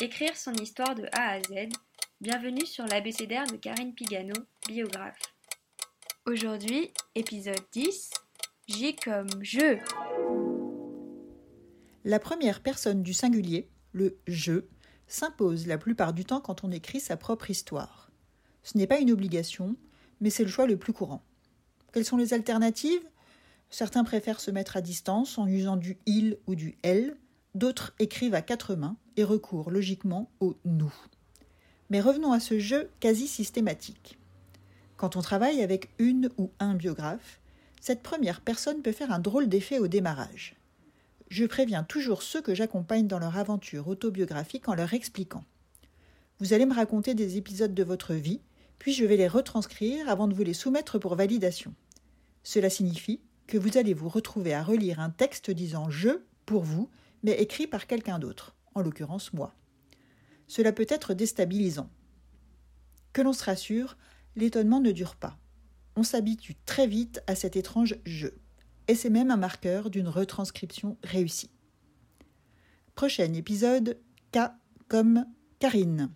Écrire son histoire de A à Z. Bienvenue sur l'abécédaire de Karine Pigano, biographe. Aujourd'hui, épisode 10. J comme je. La première personne du singulier, le je, s'impose la plupart du temps quand on écrit sa propre histoire. Ce n'est pas une obligation, mais c'est le choix le plus courant. Quelles sont les alternatives? Certains préfèrent se mettre à distance en usant du il ou du elle, d'autres écrivent à quatre mains et recourent logiquement au nous. Mais revenons à ce jeu quasi systématique. Quand on travaille avec une ou un biographe, cette première personne peut faire un drôle d'effet au démarrage. Je préviens toujours ceux que j'accompagne dans leur aventure autobiographique en leur expliquant. Vous allez me raconter des épisodes de votre vie, puis je vais les retranscrire avant de vous les soumettre pour validation. Cela signifie que vous allez vous retrouver à relire un texte disant je pour vous, mais écrit par quelqu'un d'autre, en l'occurrence moi. Cela peut être déstabilisant. Que l'on se rassure, l'étonnement ne dure pas. On s'habitue très vite à cet étrange je, et c'est même un marqueur d'une retranscription réussie. Prochain épisode K comme Karine.